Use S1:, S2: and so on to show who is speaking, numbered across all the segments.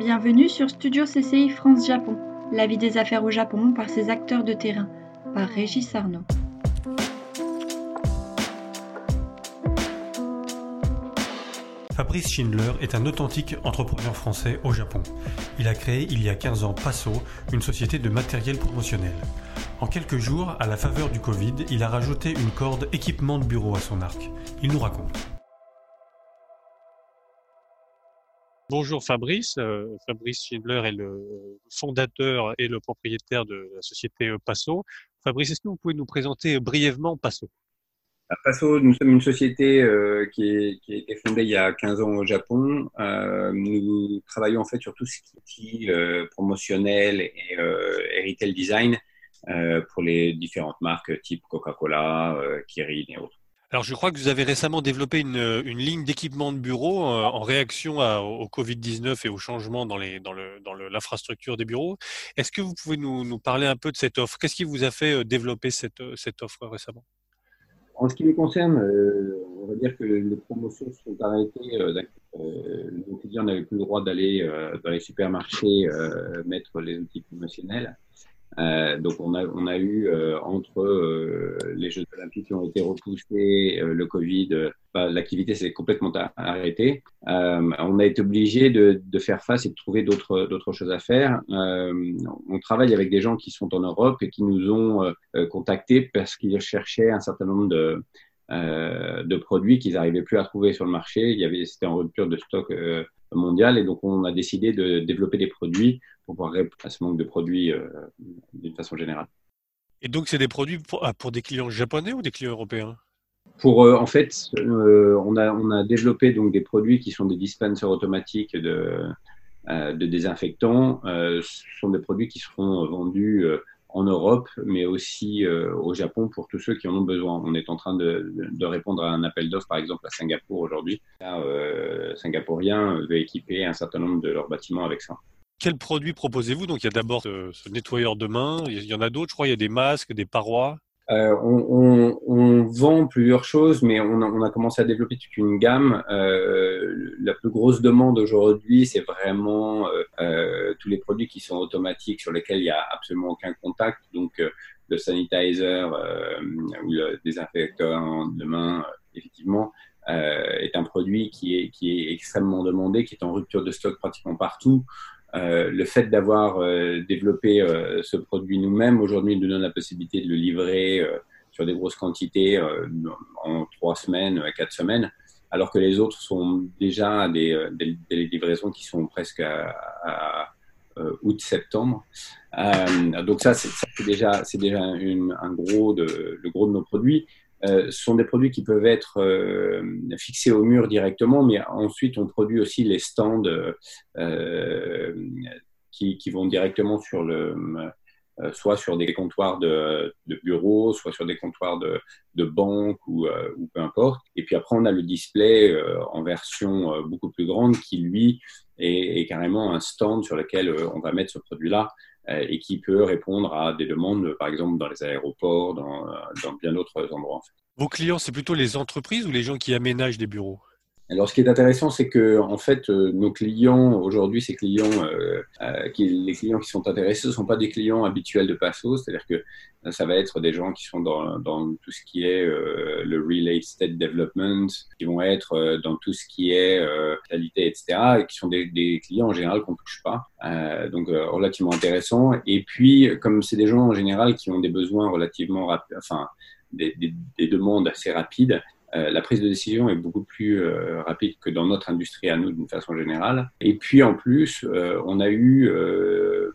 S1: Bienvenue sur Studio CCI France-Japon, la vie des affaires au Japon par ses acteurs de terrain, par Régis Arnaud.
S2: Fabrice Schindler est un authentique entrepreneur français au Japon. Il a créé il y a 15 ans Passo, une société de matériel promotionnel. En quelques jours, à la faveur du Covid, il a rajouté une corde équipement de bureau à son arc. Il nous raconte. Bonjour Fabrice. Euh, Fabrice Schindler est le fondateur et le propriétaire de la société euh, Passo. Fabrice, est-ce que vous pouvez nous présenter brièvement Passo?
S3: Passo, nous sommes une société euh, qui, a été fondée il y a 15 ans au Japon. nous travaillons en fait sur tout ce qui est promotionnel et, retail design pour les différentes marques type Coca-Cola, Kirin et autres.
S2: Alors, je crois que vous avez récemment développé une, ligne d'équipement de bureau euh, en réaction au Covid-19 et au changement dans, les, dans, le, dans l'infrastructure des bureaux. Est-ce que vous pouvez nous, parler un peu de cette offre? Qu'est-ce qui vous a fait euh, développer cette, euh, cette offre récemment?
S3: En ce qui me concerne, on va dire que les promotions sont arrêtées. Euh, nos clients n'avaient plus le droit d'aller dans les supermarchés mettre les outils promotionnels. Euh, donc on a, on a eu euh, entre euh, les Jeux olympiques qui ont été repoussés, le Covid, bah, l'activité s'est complètement arrêtée. on a été obligé de, faire face et de trouver d'autres d'autres choses à faire. on travaille avec des gens qui sont en Europe et qui nous ont contactés parce qu'ils cherchaient un certain nombre de de produits qu'ils n'arrivaient plus à trouver sur le marché. Il y avait, c'était en rupture de stock mondial et donc on a décidé de développer des produits répondre à ce manque de produits euh, d'une façon générale.
S2: Et donc c'est des produits pour, ah, pour, des clients japonais ou des clients européens?
S3: Pour, euh, en fait, euh, on, a, on a développé donc des produits qui sont des dispensers automatiques de, de désinfectants. ce sont des produits qui seront vendus en Europe, mais aussi au Japon pour tous ceux qui en ont besoin. On est en train de, de répondre à un appel d'offres, par exemple, à Singapour aujourd'hui. Euh, Singapourien veut équiper un certain nombre de leurs bâtiments avec ça.
S2: Quels produits proposez-vous? Donc, il y a d'abord ce, ce, nettoyeur de main, il y en a d'autres, je crois, il y a des masques, des parois.
S3: Euh, on, vend plusieurs choses, mais on a, commencé à développer toute une gamme. Euh, la plus grosse demande aujourd'hui, c'est vraiment euh, euh, tous les produits qui sont automatiques, sur lesquels il n'y a absolument aucun contact. Donc, euh, le sanitizer ou le désinfectant de main, effectivement, est un produit qui est extrêmement demandé, qui est en rupture de stock pratiquement partout. Euh, le fait d'avoir euh, développé euh, ce produit nous-mêmes aujourd'hui nous donne la possibilité de le livrer sur des grosses quantités en trois semaines, quatre semaines, alors que les autres sont déjà des, des, des livraisons qui sont presque à, à août-septembre. donc ça, c'est déjà, déjà une, un gros de, le gros de nos produits. Euh, sont des produits qui peuvent être euh, fixés au mur directement, mais ensuite on produit aussi les stands euh, qui, vont directement sur le, euh, soit sur des comptoirs de, bureaux, soit sur des comptoirs de, de banque ou, peu importe. Et puis après on a le display en version beaucoup plus grande qui lui est, carrément un stand sur lequel on va mettre ce produit-là et qui peut répondre à des demandes, par exemple, dans les aéroports, dans, dans bien d'autres endroits.
S2: Vos clients, c'est plutôt les entreprises ou les gens qui aménagent des bureaux?
S3: Alors, ce qui est intéressant, c'est que en fait, euh, nos clients aujourd'hui, ces clients, euh, euh, qui, les clients qui sont intéressés, ne sont pas des clients habituels de Passo, c'est-à-dire que ça va être des gens qui sont dans, dans tout ce qui est le real estate development, qui vont être dans tout ce qui est qualité, etc., et qui sont des, des clients en général qu'on touche pas, donc relativement intéressants. Et puis, comme c'est des gens en général qui ont des besoins relativement rapides, enfin des, des demandes assez rapides, euh, la prise de décision est beaucoup plus euh, rapide que dans notre industrie à nous d'une façon générale. Et puis en plus, euh, on a eu,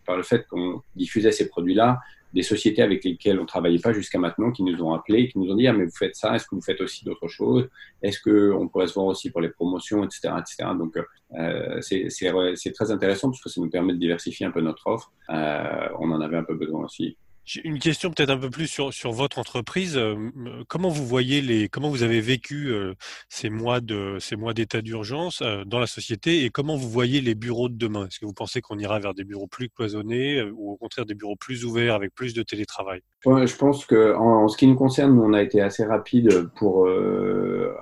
S3: par le fait qu'on diffusait ces produits-là, des sociétés avec lesquelles on travaillait pas jusqu'à maintenant qui nous ont appelés, qui nous ont dit ah mais vous faites ça, est-ce que vous faites aussi d'autres choses, est-ce que on pourrait se voir aussi pour les promotions, etc., etc. Donc euh, c'est très intéressant parce que ça nous permet de diversifier un peu notre offre. Euh, on en avait un peu besoin aussi.
S2: Une question peut-être un peu plus sur, sur votre entreprise. Euh, comment vous voyez les, comment vous avez vécu euh, ces mois de, ces mois d'état d'urgence euh, dans la société et comment vous voyez les bureaux de demain? Est-ce que vous pensez qu'on ira vers des bureaux plus cloisonnés ou au contraire des bureaux plus ouverts avec plus de télétravail?
S3: Je pense que en, ce qui nous concerne, on a été assez rapide pour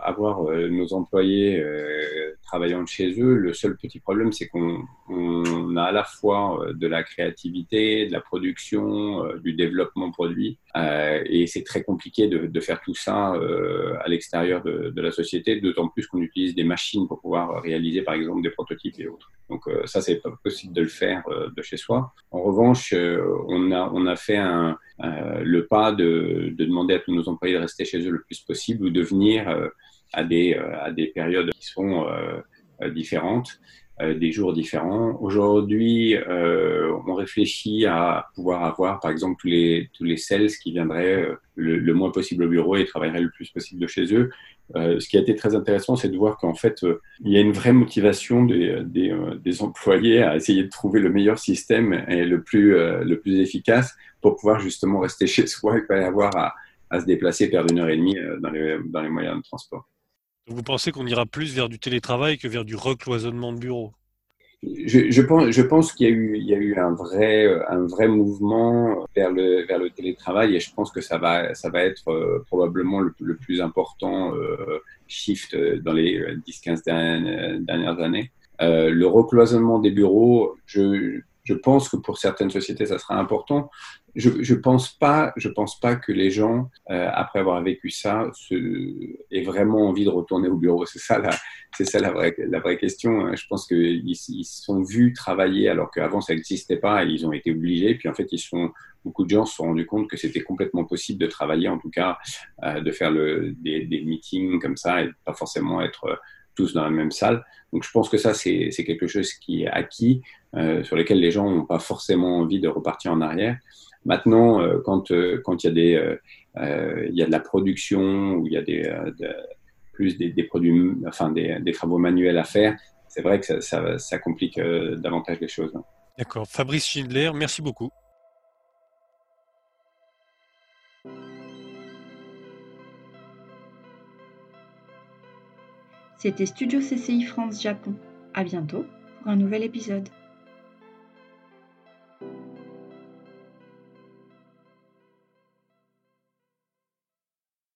S3: avoir nos employés travaillant de chez eux. Le seul petit problème, c'est qu'on on a à la fois de la créativité, de la production, du développement produit, et c'est très compliqué de, faire tout ça à l'extérieur de, la société, d'autant plus qu'on utilise des machines pour pouvoir réaliser, par exemple, des prototypes et autres. Donc ça, c'est pas possible de le faire de chez soi. En revanche, on a, fait le pas de, de, demander à tous nos employés de rester chez eux le plus possible ou de venir à des, euh, à des périodes qui sont euh, différentes des jours différents. Aujourd'hui, euh, on réfléchit à pouvoir avoir, par exemple, tous les, tous les sales qui viendraient le, moins possible au bureau et travailleraient le plus possible de chez eux. Euh, ce qui a été très intéressant, c'est de voir qu'en fait, euh, il y a une vraie motivation des, des, des, employés à essayer de trouver le meilleur système et le plus, le plus efficace pour pouvoir justement rester chez soi et pas avoir à, à se déplacer, perdre une heure et demie dans les, dans les moyens de transport.
S2: Vous pensez qu'on ira plus vers du télétravail que vers du recloisonnement de bureaux
S3: je, pense, qu'il y a eu, un vrai, mouvement vers le, télétravail et je pense que ça va, être euh, probablement le, plus important euh, shift dans les 10-15 dernières, années. Euh, le recloisonnement des bureaux, je, je pense que pour certaines sociétés, ça sera important. Je ne pense, pas, je pense pas que les gens, euh, après avoir vécu ça, se, aient vraiment envie de retourner au bureau. C'est ça, la, c'est ça la, vraie, la vraie question. Hein. Je pense qu'ils ils sont vus travailler alors qu'avant, ça n'existait pas et ils ont été obligés. Puis en fait, ils sont, beaucoup de gens se sont rendus compte que c'était complètement possible de travailler, en tout cas, euh, de faire le, des, des, meetings comme ça et pas forcément être tous dans la même salle. Donc je pense que ça, c'est quelque chose qui est acquis, euh, sur lequel les gens n'ont pas forcément envie de repartir en arrière. Maintenant, euh, quand, euh, quand il, y a des, euh, euh, il y a de la production ou il y a des, de, plus des, des, produits, enfin des, des, travaux manuels à faire, c'est vrai que ça, ça, ça complique davantage les choses.
S2: D'accord. Fabrice Schindler, merci beaucoup.
S1: C'était Studio CCI France Japon. À bientôt pour un nouvel épisode.